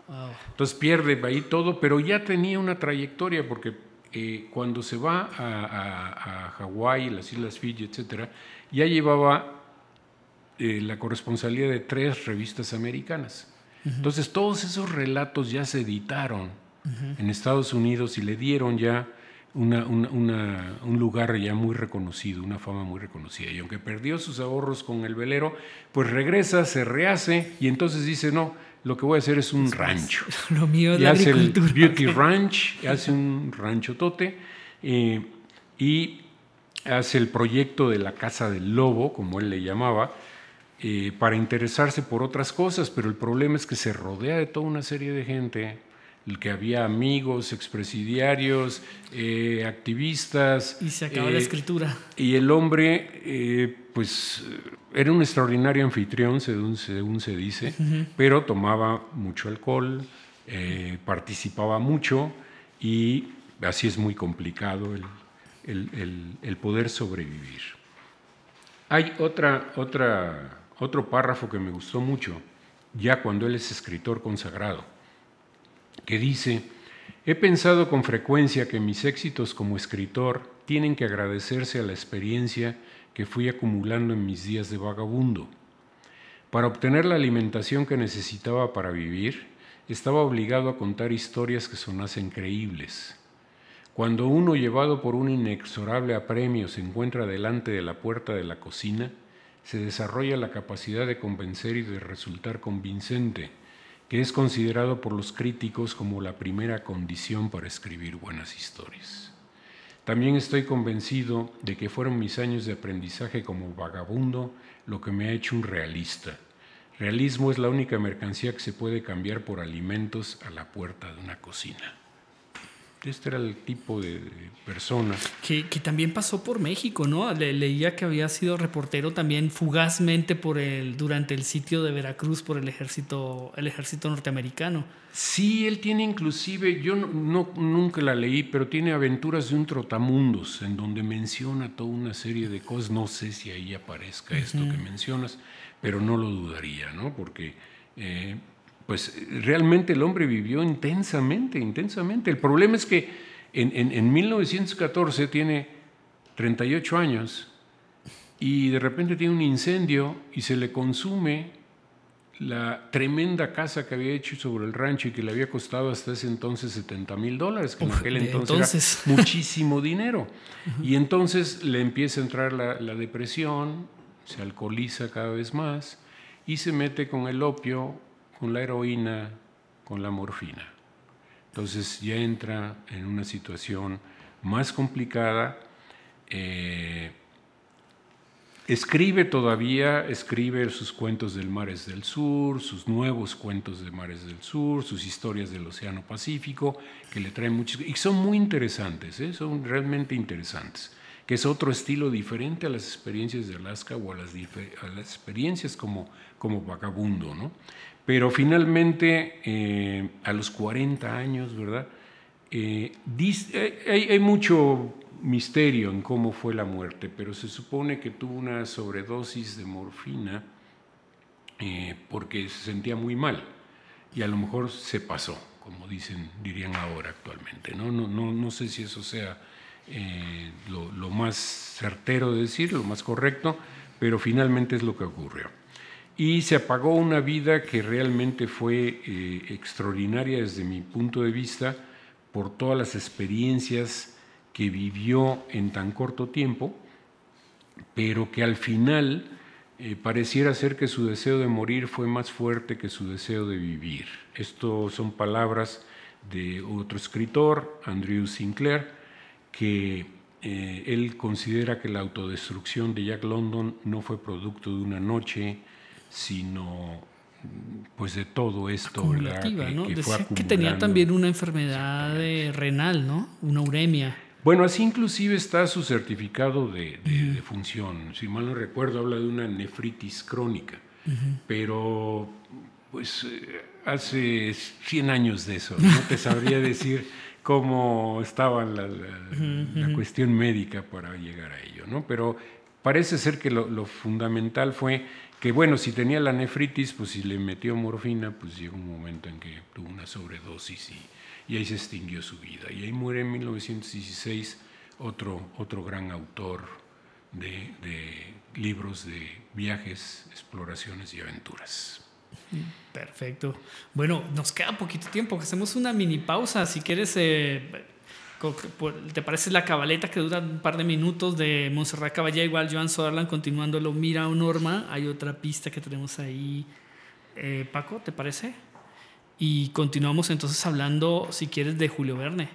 Entonces pierde ahí todo, pero ya tenía una trayectoria porque eh, cuando se va a, a, Hawái, las Islas Fiji, etcétera, ya llevaba eh, la corresponsalía de tres revistas americanas. Entonces todos esos relatos ya se editaron en Estados Unidos y le dieron ya una, un lugar ya muy reconocido, una fama muy reconocida. Y aunque perdió sus ahorros con el velero, pues regresa, se rehace y entonces dice, no, lo que voy a hacer es un rancho. Lo mío y hace el Beauty Ranch, hace un rancho tote eh, y hace el proyecto de la Casa del Lobo, como él le llamaba, eh, para interesarse por otras cosas, pero el problema es que se rodea de toda una serie de gente, el que había amigos, expresidiarios, eh, activistas. Y se acaba la eh, escritura. Y el hombre, pues, era un extraordinario anfitrión, según, según se dice, pero tomaba mucho alcohol, participaba mucho y así es muy complicado el, el poder sobrevivir. Hay otra, otra otro párrafo que me gustó mucho, ya cuando él es escritor consagrado, que dice, he pensado con frecuencia que mis éxitos como escritor tienen que agradecerse a la experiencia que fui acumulando en mis días de vagabundo. Para obtener la alimentación que necesitaba para vivir, estaba obligado a contar historias que sonasen creíbles. Cuando uno llevado por un inexorable apremio se encuentra delante de la puerta de la cocina, se desarrolla la capacidad de convencer y de resultar convincente, que es considerado por los críticos como la primera condición para escribir buenas historias. También estoy convencido de que fueron mis años de aprendizaje como vagabundo lo que me ha hecho un realista. Realismo es la única mercancía que se puede cambiar por alimentos a la puerta de una cocina. Este era el tipo de persona. Que, también pasó por México, ¿no? leía que había sido reportero también fugazmente por el, durante el sitio de Veracruz por el ejército, el ejército norteamericano. Sí, él tiene inclusive, yo no, nunca la leí, pero tiene aventuras de un trotamundos, en donde menciona toda una serie de cosas. No sé si ahí aparezca esto que mencionas, pero no lo dudaría, ¿no? Porque eh, pues realmente el hombre vivió intensamente, intensamente. El problema es que en, 1914 tiene 38 años y de repente tiene un incendio y se le consume la tremenda casa que había hecho sobre el rancho y que le había costado hasta ese entonces 70 mil dólares, que en aquel entonces, era muchísimo dinero. Y entonces le empieza a entrar la, la, depresión, se alcoholiza cada vez más y se mete con el opio con la heroína, con la morfina. Entonces ya entra en una situación más complicada. Eh, escribe todavía, escribe sus cuentos del Mares del Sur, sus nuevos cuentos de Mares del Sur, sus historias del Océano Pacífico, que le traen muchos, y son muy interesantes, ¿eh? son realmente interesantes, que es otro estilo diferente a las experiencias de Alaska o a las, experiencias como, como vagabundo, ¿no? Pero finalmente, eh, a los 40 años, ¿verdad? Eh, eh, hay, mucho misterio en cómo fue la muerte, pero se supone que tuvo una sobredosis de morfina porque se sentía muy mal y a lo mejor se pasó, como dicen, dirían ahora actualmente. No, no, no, no sé si eso sea lo, lo más certero de decir, lo más correcto, pero finalmente es lo que ocurrió y se apagó una vida que realmente fue eh, extraordinaria desde mi punto de vista por todas las experiencias que vivió en tan corto tiempo, pero que al final eh, pareciera ser que su deseo de morir fue más fuerte que su deseo de vivir. Esto son palabras de otro escritor, Andrew Sinclair, que eh, él considera que la autodestrucción de Jack London no fue producto de una noche, sino pues de todo esto Acumulativa, ¿no? que tenía también una enfermedad renal, ¿no? Una uremia. Bueno, así inclusive está su certificado de, función. Si mal no recuerdo, habla de una nefritis crónica. Pero Pues eh, hace 100 años de eso, no te sabría decir cómo estaba la, cuestión médica para llegar a ello, ¿no? Pero parece ser que lo, fundamental fue que, bueno, si tenía la nefritis, pues si le metió morfina, pues llegó un momento en que tuvo una sobredosis y, ahí se extinguió su vida. Y ahí muere en 1916 otro, otro gran autor de, de libros de viajes, exploraciones y aventuras. Perfecto. Bueno, nos queda poquito tiempo, hacemos una mini pausa. Si quieres, eh, ¿te parece la cabaleta que dura un par de minutos de Montserrat Caballé? Igual Joan Soderland continuando lo Mira o Norma. Hay otra pista que tenemos ahí. Eh, Paco, ¿te parece? Y continuamos entonces hablando, si quieres, de Julio Verne.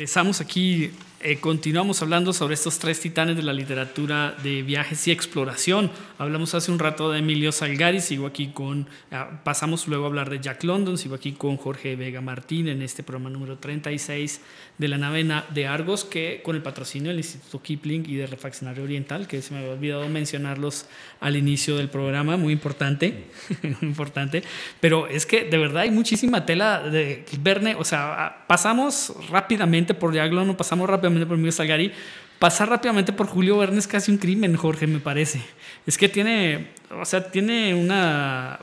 Regresamos aquí, eh, continuamos hablando sobre estos tres titanes de la literatura de viajes y exploración. Hablamos hace un rato de Emilio Salgari, sigo aquí con, ah, pasamos luego a hablar de Jack London, sigo aquí con Jorge Vega Martín en este programa número 36 de la nave de Argos, que con el patrocinio del Instituto Kipling y de Refaccionario Oriental, que se me había olvidado mencionarlos al inicio del programa, muy importante, muy importante, pero es que de verdad hay muchísima tela de Verne, o sea, pasamos rápidamente por Jack London, pasamos rápidamente por Emilio Salgari, pasar rápidamente por Julio Verne es casi un crimen, Jorge, me parece. Es que tiene, o sea, tiene una,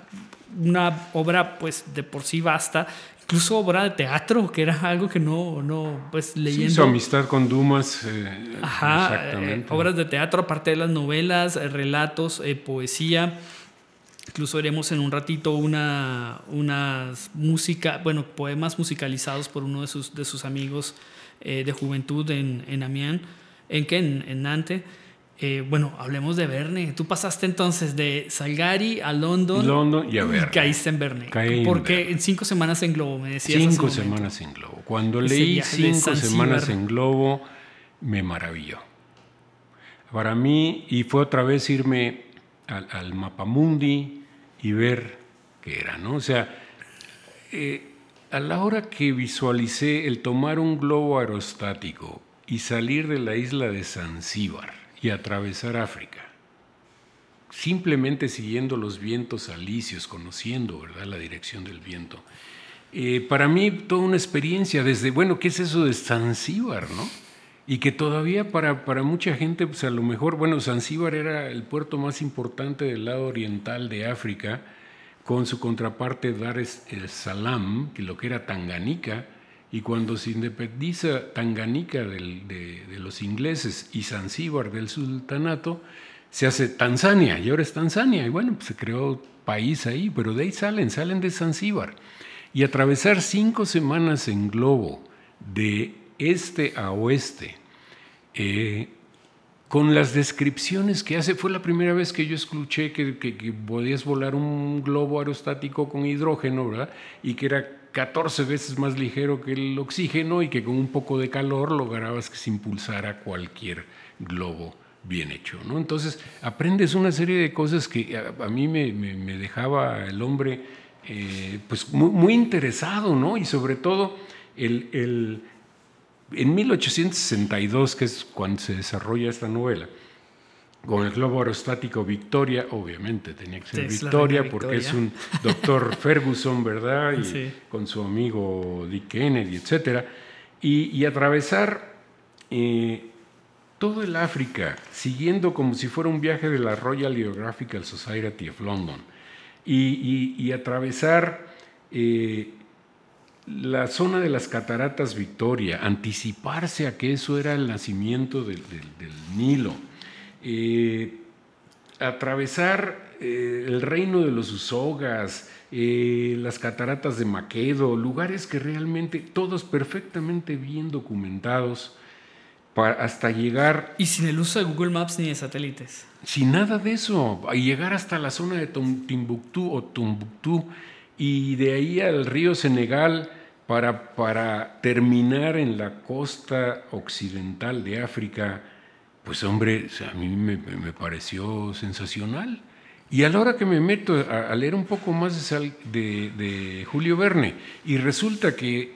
una obra pues de por sí vasta, incluso obra de teatro, que era algo que no, no pues leyendo. Sí, su amistad con Dumas. Eh, Ajá, eh, exactamente. obras de teatro, aparte de las novelas, eh, relatos, poesía. Incluso haremos en un ratito una, unas música, bueno, poemas musicalizados por uno de sus, de sus amigos de juventud en, en Amiens, en que en, en Nantes. Eh, bueno, hablemos de Verne. Tú pasaste entonces de Salgari a London. London y a Verne. caíste en Verne. Porque en cinco semanas en Globo, me decías. Cinco semanas en Globo. Cuando leí cinco semanas en Globo, me maravilló. Para mí, y fue otra vez irme al, al mapamundi y ver qué era, ¿no? O sea, eh, a la hora que visualicé el tomar un globo aerostático y salir de la isla de Zanzíbar, y atravesar África, simplemente siguiendo los vientos alisios, conociendo ¿verdad? la dirección del viento. Eh, para mí, toda una experiencia desde, bueno, ¿qué es eso de Zanzíbar? ¿no? y que todavía para, para mucha gente, pues a lo mejor, bueno, Zanzíbar era el puerto más importante del lado oriental de África, con su contraparte Dar es Salaam, que lo que era Tanganica, y cuando se independiza Tanganica de, los ingleses y Zanzíbar del sultanato, se hace Tanzania, y ahora es Tanzania, y bueno, pues se creó país ahí, pero de ahí salen, salen de Zanzíbar. Y atravesar cinco semanas en globo de este a oeste, eh, con las descripciones que hace, fue la primera vez que yo escuché que, podías volar un globo aerostático con hidrógeno, ¿verdad? Y que era 14 veces más ligero que el oxígeno y que con un poco de calor lograbas que se impulsara cualquier globo bien hecho, ¿no? Entonces aprendes una serie de cosas que a, mí me, dejaba el hombre eh, pues muy, interesado, ¿no? Y sobre todo el en 1862, que es cuando se desarrolla esta novela, con el globo aerostático Victoria, obviamente tenía que ser Victoria, porque es un doctor Ferguson, ¿verdad? Y con su amigo Dick Kennedy, etc. Y, atravesar eh, todo el África, siguiendo como si fuera un viaje de la Royal Geographical Society of London, y, atravesar eh, la zona de las cataratas Victoria, anticiparse a que eso era el nacimiento del, Nilo, eh, atravesar eh, el reino de los Usogas, eh, las cataratas de Maquedo, lugares que realmente todos perfectamente bien documentados para hasta llegar... Y sin el uso de Google Maps ni de satélites. Sin nada de eso, a llegar hasta la zona de Timbuktu o Tumbuctú y de ahí al río Senegal para, para terminar en la costa occidental de África, pues hombre, a mí me, pareció sensacional. Y a la hora que me meto a, leer un poco más de, de, Julio Verne, y resulta que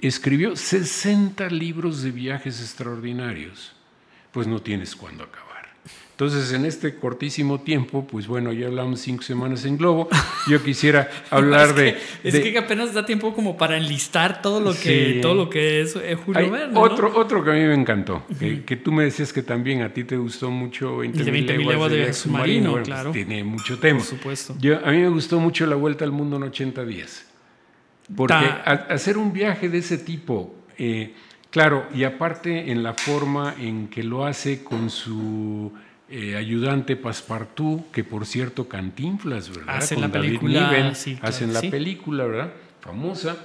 escribió 60 libros de viajes extraordinarios, pues no tienes cuándo acabar. Entonces, en este cortísimo tiempo, pues bueno, ya hablamos cinco semanas en Globo. Yo quisiera hablar de, Es que apenas da tiempo como para enlistar todo lo que, todo lo que es eh, Julio Verne. Otro, otro que a mí me encantó, que, tú me decías que también a ti te gustó mucho 20.000 leguas, de, submarino, pues claro. tiene mucho tema. Por supuesto. Yo, a mí me gustó mucho La Vuelta al Mundo en 80 días. Porque hacer un viaje de ese tipo... Eh, claro, y aparte en la forma en que lo hace con su eh, ayudante Passepartout, que por cierto Cantinflas, ¿verdad? Hacen la película, hacen la película, ¿verdad? Famosa.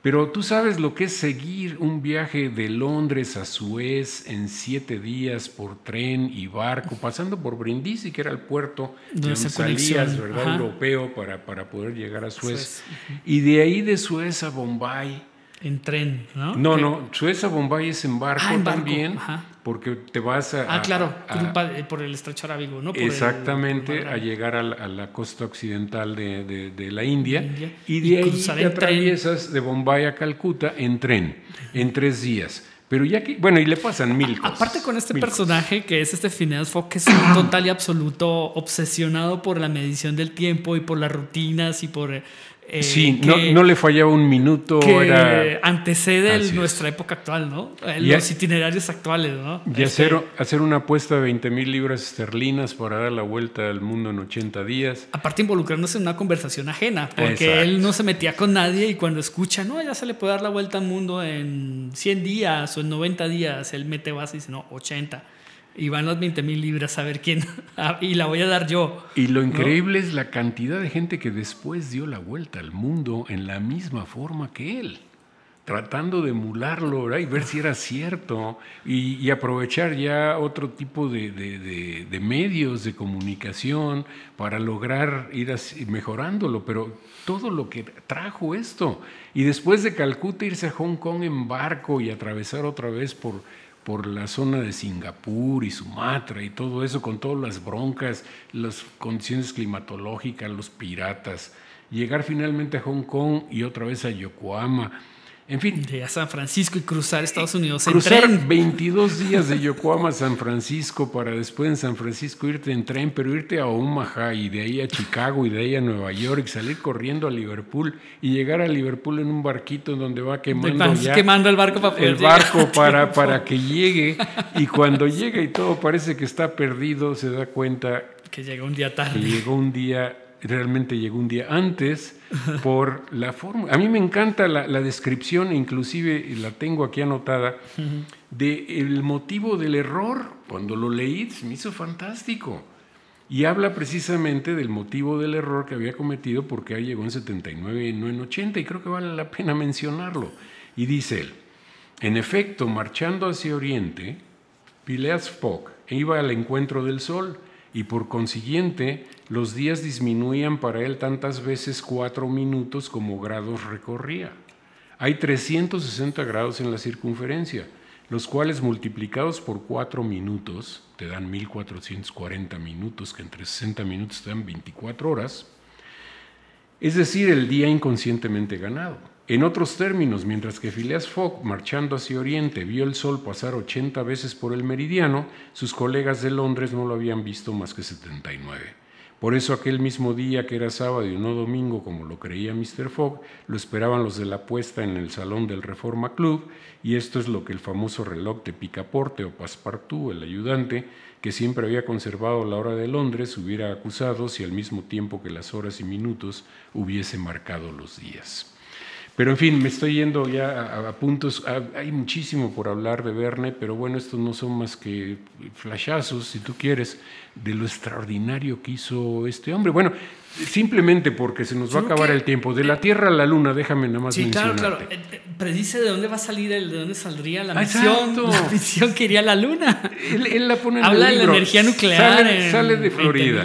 Pero tú sabes lo que es seguir un viaje de Londres a Suez en siete días por tren y barco, pasando por Brindisi, que era el puerto de salías, ¿verdad? Europeo para, para poder llegar a Suez. Y de ahí de Suez a Bombay. En tren, ¿no? No, no, Suez a Bombay es en barco, ah, también porque te vas a... Ah, claro, por el estrecho arábigo, ¿no? exactamente, a llegar a la, costa occidental de, la India, y de ahí te atraviesas de Bombay a Calcuta en tren, en tres días. Pero ya que, bueno, y le pasan mil cosas. Aparte con este personaje que es este Phineas Fogg, que es un total y absoluto obsesionado por la medición del tiempo y por las rutinas y por eh, sí, no, le fallaba un minuto. Que antecede nuestra época actual, ¿no? Los itinerarios actuales, ¿no? Y este hacer, hacer una apuesta de 20 mil libras esterlinas para dar la vuelta al mundo en 80 días. Aparte involucrándose en una conversación ajena, porque él no se metía con nadie y cuando escucha, no, ya se le puede dar la vuelta al mundo en 100 días o en 90 días, él mete base y dice, no, 80 y van las 20 mil libras a ver quién, y la voy a dar yo. Y lo increíble es la cantidad de gente que después dio la vuelta al mundo en la misma forma que él, tratando de emularlo y ver si era cierto y, aprovechar ya otro tipo de, de, medios de comunicación para lograr ir mejorándolo, pero todo lo que trajo esto. Y después de Calcuta irse a Hong Kong en barco y atravesar otra vez por por la zona de Singapur y Sumatra y todo eso, con todas las broncas, las condiciones climatológicas, los piratas, llegar finalmente a Hong Kong y otra vez a Yokohama, En fin. De a San Francisco y cruzar Estados Unidos cruzar en tren. 22 días de Yokohama a San Francisco para después en San Francisco irte en tren, pero irte a Omaha y de ahí a Chicago y de ahí a Nueva York salir corriendo a Liverpool y llegar a Liverpool en un barquito en donde va quemando ya quemando el barco para poder el barco para, para que llegue y cuando llega y todo parece que está perdido se da cuenta que llega un día tarde. que llegó un día realmente llegó un día antes por la forma. A mí me encanta la, descripción, inclusive la tengo aquí anotada, del el motivo del error. Cuando lo leí, me hizo fantástico. Y habla precisamente del motivo del error que había cometido porque ahí llegó en 79 y no en 80, y creo que vale la pena mencionarlo. Y dice él, en efecto, marchando hacia Oriente, Phileas Fogg iba al encuentro del sol y por consiguiente los días disminuían para él tantas veces cuatro minutos como grados recorría. Hay 360 grados en la circunferencia, los cuales multiplicados por cuatro minutos te dan 1440 minutos, que entre 60 minutos te dan 24 horas, es decir, el día inconscientemente ganado. En otros términos, mientras que Phileas Fogg, marchando hacia Oriente, vio el Sol pasar 80 veces por el meridiano, sus colegas de Londres no lo habían visto más que 79. Por eso aquel mismo día que era sábado y no domingo, como lo creía Mr. Fogg, lo esperaban los de la puesta en el salón del Reforma Club, y esto es lo que el famoso reloj de Picaporte o Passepartout, el ayudante, que siempre había conservado la hora de Londres, hubiera acusado si al mismo tiempo que las horas y minutos hubiese marcado los días. Pero en fin, me estoy yendo ya a, puntos. hay muchísimo por hablar de Verne, pero bueno, estos no son más que flashazos, si tú quieres, de lo extraordinario que hizo este hombre. Bueno, simplemente porque se nos va a acabar el tiempo. De la Tierra a la Luna, déjame nada más Sí, claro, claro. Eh, eh, predice de dónde va a salir, el, de dónde saldría la misión, la misión que iría a la Luna. Él, la pone en Habla el de la energía nuclear. Sale, sale de Florida.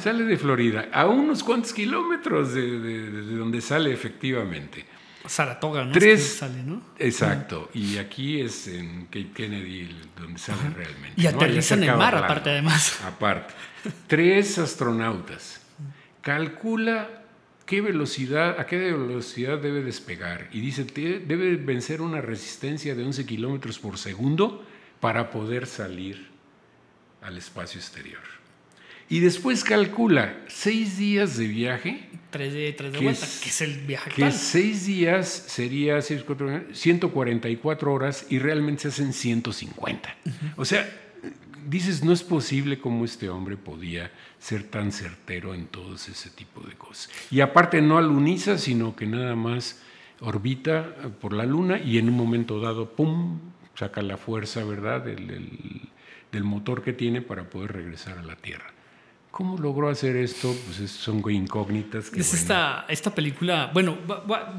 Sale de Florida, a unos cuantos kilómetros de, de donde sale efectivamente. Saratoga, ¿no? Tres, sale, ¿no? Exacto. Y aquí es en Cape Kennedy donde sale realmente. Y aterriza en el mar, aparte, además. Aparte. Tres astronautas. Calcula qué velocidad, a qué velocidad debe despegar. Y dice, debe vencer una resistencia de 11 kilómetros por segundo para poder salir al espacio exterior. Y después calcula seis días de viaje. Tres de, tres de vuelta, que es el viaje Que seis días sería 144 horas y realmente se hacen 150. O sea, dices, no es posible como este hombre podía ser tan certero en todo ese tipo de cosas. Y aparte no aluniza, sino que nada más orbita por la luna y en un momento dado, ¡pum!, saca la fuerza, ¿verdad?, del motor que tiene para poder regresar a la Tierra. ¿Cómo logró hacer esto? Pues son incógnitas. Que es esta, esta película. Bueno,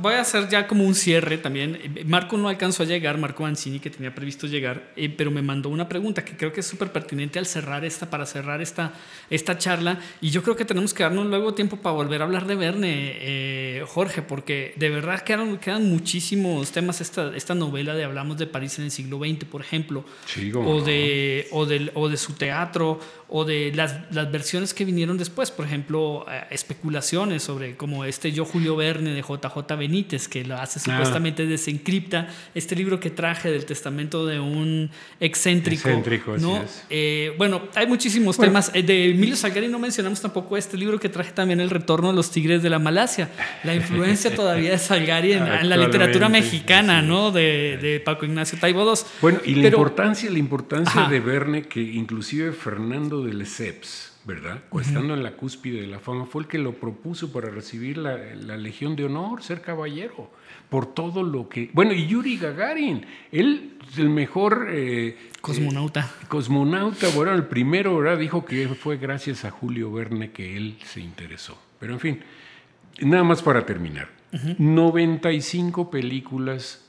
voy a hacer ya como un cierre también. Marco no alcanzó a llegar, Marco Ancini, que tenía previsto llegar, eh, pero me mandó una pregunta que creo que es súper pertinente al cerrar esta, para cerrar esta, esta charla. Y yo creo que tenemos que darnos luego tiempo para volver a hablar de Verne, eh, Jorge, porque de verdad quedan, quedan muchísimos temas. Esta, esta novela de Hablamos de París en el siglo XX, por ejemplo, o, de, o, de, o de su teatro, o de las, las versiones que vinieron después, por ejemplo, eh, especulaciones sobre como este Yo Julio Verne de JJ Benítez, que lo hace supuestamente desencripta este libro que traje del testamento de un excéntrico. Excéntrico, ¿no? Eh, bueno, hay muchísimos temas. Eh, de Emilio Salgari no mencionamos tampoco este libro que traje también, El Retorno de los Tigres de la Malasia. La influencia todavía de Salgari en, la literatura mexicana, ¿no? De, de, Paco Ignacio Taibo II. Bueno, y la importancia, la importancia de Verne, que inclusive Fernando de Lesseps, ¿verdad? Estando en la cúspide de la fama, fue el que lo propuso para recibir la, Legión de Honor, ser caballero, por todo lo que... Bueno, y Yuri Gagarin, él, el mejor... Eh, cosmonauta. Eh, cosmonauta, bueno, el primero, ¿verdad? Dijo que fue gracias a Julio Verne que él se interesó. Pero en fin, nada más para terminar. 95 películas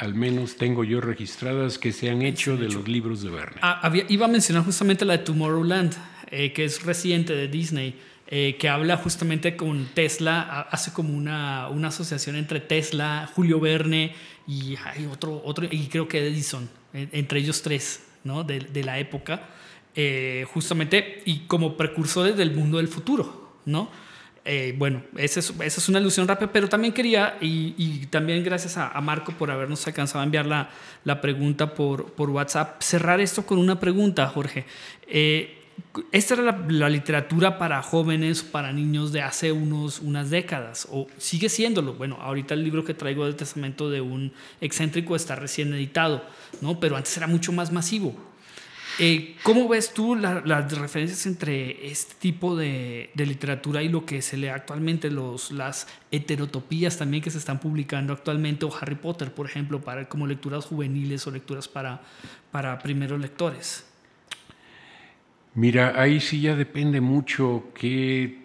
al menos tengo yo registradas que se han hecho de los libros de Verne. Ah, iba a mencionar justamente la de Tomorrowland, eh, que es reciente de Disney. Eh, que habla justamente con Tesla, hace como una, una asociación entre Tesla, Julio Verne y hay otro, otro, y creo que Edison, entre ellos tres, ¿no? De, de la época, eh, justamente, y como precursores del mundo del futuro, ¿no? Eh, bueno, esa es, esa es, una alusión rápida, pero también quería, y, también gracias a, Marco por habernos alcanzado a enviar la, la pregunta por, por, WhatsApp, cerrar esto con una pregunta, Jorge. Eh, esta era la, literatura para jóvenes, para niños de hace unos, unas décadas, o sigue siéndolo. Bueno, ahorita el libro que traigo del testamento de un excéntrico está recién editado, ¿no? pero antes era mucho más masivo. Eh, ¿Cómo ves tú las diferencias entre este tipo de, literatura y lo que se lee actualmente, los, las heterotopías también que se están publicando actualmente, o Harry Potter, por ejemplo, para, como lecturas juveniles o lecturas para, para primeros lectores? Mira, ahí sí ya depende mucho qué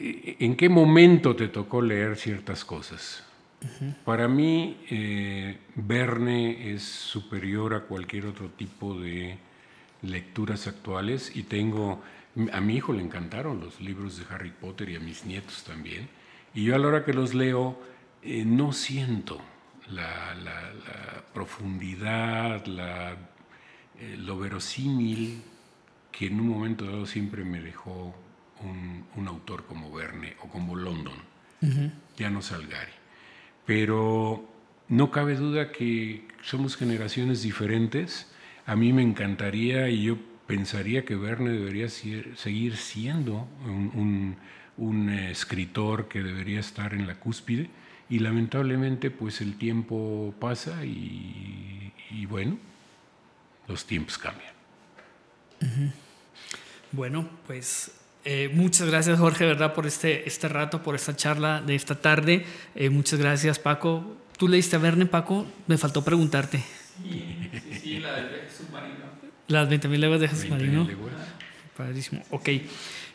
en qué momento te tocó leer ciertas cosas. Para mí, eh, Verne es superior a cualquier otro tipo de lecturas actuales y tengo, a mi hijo le encantaron los libros de Harry Potter y a mis nietos también. Y yo a la hora que los leo, eh, no siento la, profundidad, la, eh, lo verosímil que en un momento dado siempre me dejó un, autor como Verne o como London, ya no Salgari. Pero no cabe duda que somos generaciones diferentes. A mí me encantaría y yo pensaría que Verne debería seguir siendo un, escritor que debería estar en la cúspide y lamentablemente pues el tiempo pasa y, bueno, los tiempos cambian. Bueno, pues eh, muchas gracias Jorge, ¿verdad? Por este, este rato, por esta charla de esta tarde. Eh, muchas gracias Paco. ¿Tú leíste a Verne, Paco? Me faltó preguntarte. Sí, sí, la del submarino. Las 20.000 leguas de submarino. Padrísimo. Ok.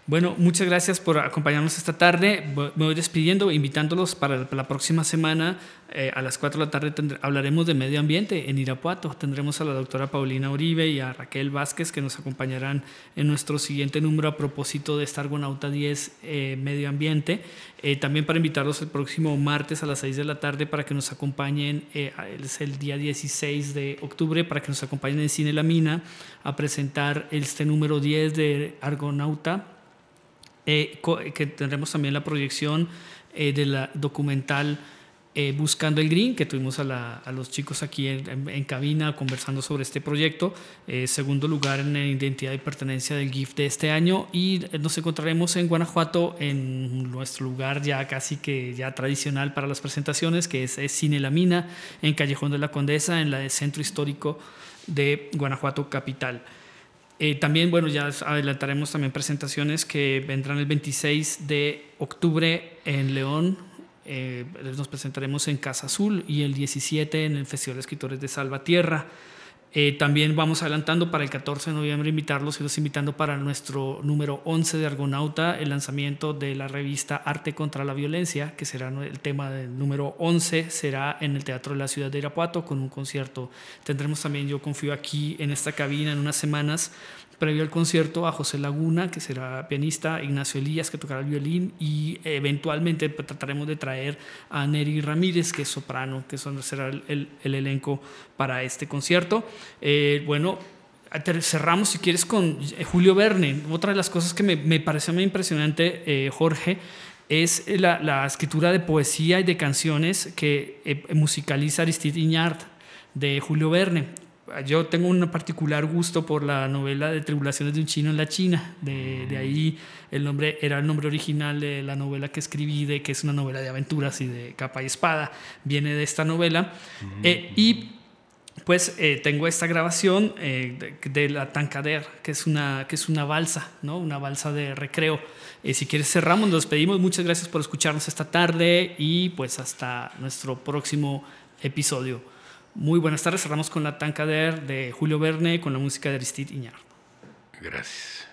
Bueno, muchas gracias por acompañarnos esta tarde. Me voy despidiendo, invitándolos para la próxima semana eh, a las 4 de la tarde hablaremos de medio ambiente en Irapuato. Tendremos a la doctora Paulina Uribe y a Raquel Vázquez que nos acompañarán en nuestro siguiente número a propósito de esta Argonauta 10 eh, Medio Ambiente. Eh, también para invitarlos el próximo martes a las 6 de la tarde para que nos acompañen, es el día 16 de octubre, para que nos acompañen en Cine La Mina a presentar este número 10 de Argonauta eh, que tendremos también la proyección eh, de la documental eh, Buscando el Green, que tuvimos a, los chicos aquí en, cabina conversando sobre este proyecto. segundo lugar en identidad y pertenencia del GIF de este año. Y nos encontraremos en Guanajuato, en nuestro lugar ya casi que ya tradicional para las presentaciones, que es, es Cine La Mina, en Callejón de la Condesa, en el centro histórico de Guanajuato Capital. Eh, también, bueno, ya adelantaremos también presentaciones que vendrán el 26 de octubre en León. Eh, nos presentaremos en Casa Azul y el 17 en el Festival de Escritores de Salvatierra. Eh, también vamos adelantando para el 14 de noviembre invitarlos y los invitando para nuestro número 11 de Argonauta, el lanzamiento de la revista Arte contra la Violencia, que será el tema del número 11, será en el Teatro de la Ciudad de Irapuato con un concierto. Tendremos también, yo confío aquí en esta cabina en unas semanas, previo al concierto a José Laguna, que será pianista, Ignacio Elías, que tocará el violín, y eventualmente trataremos de traer a Neri Ramírez, que es soprano, que será el, elenco para este concierto. Eh, bueno, cerramos, si quieres, con eh, Julio Verne. Otra de las cosas que me, me pareció muy impresionante, eh, Jorge, es la, escritura de poesía y de canciones que musicaliza Aristide Iñard de Julio Verne yo tengo un particular gusto por la novela de Tribulaciones de un chino en la China. De, de, ahí el nombre era el nombre original de la novela que escribí, de que es una novela de aventuras y de capa y espada. Viene de esta novela. Eh, y pues eh, tengo esta grabación eh, de, la Tancader, que es una, que es una balsa, ¿no? una balsa de recreo. si quieres cerramos, nos despedimos. Muchas gracias por escucharnos esta tarde y pues hasta nuestro próximo episodio. Muy buenas tardes, cerramos con la Tancader de Julio Verne con la música de Aristide Iñar. Gracias.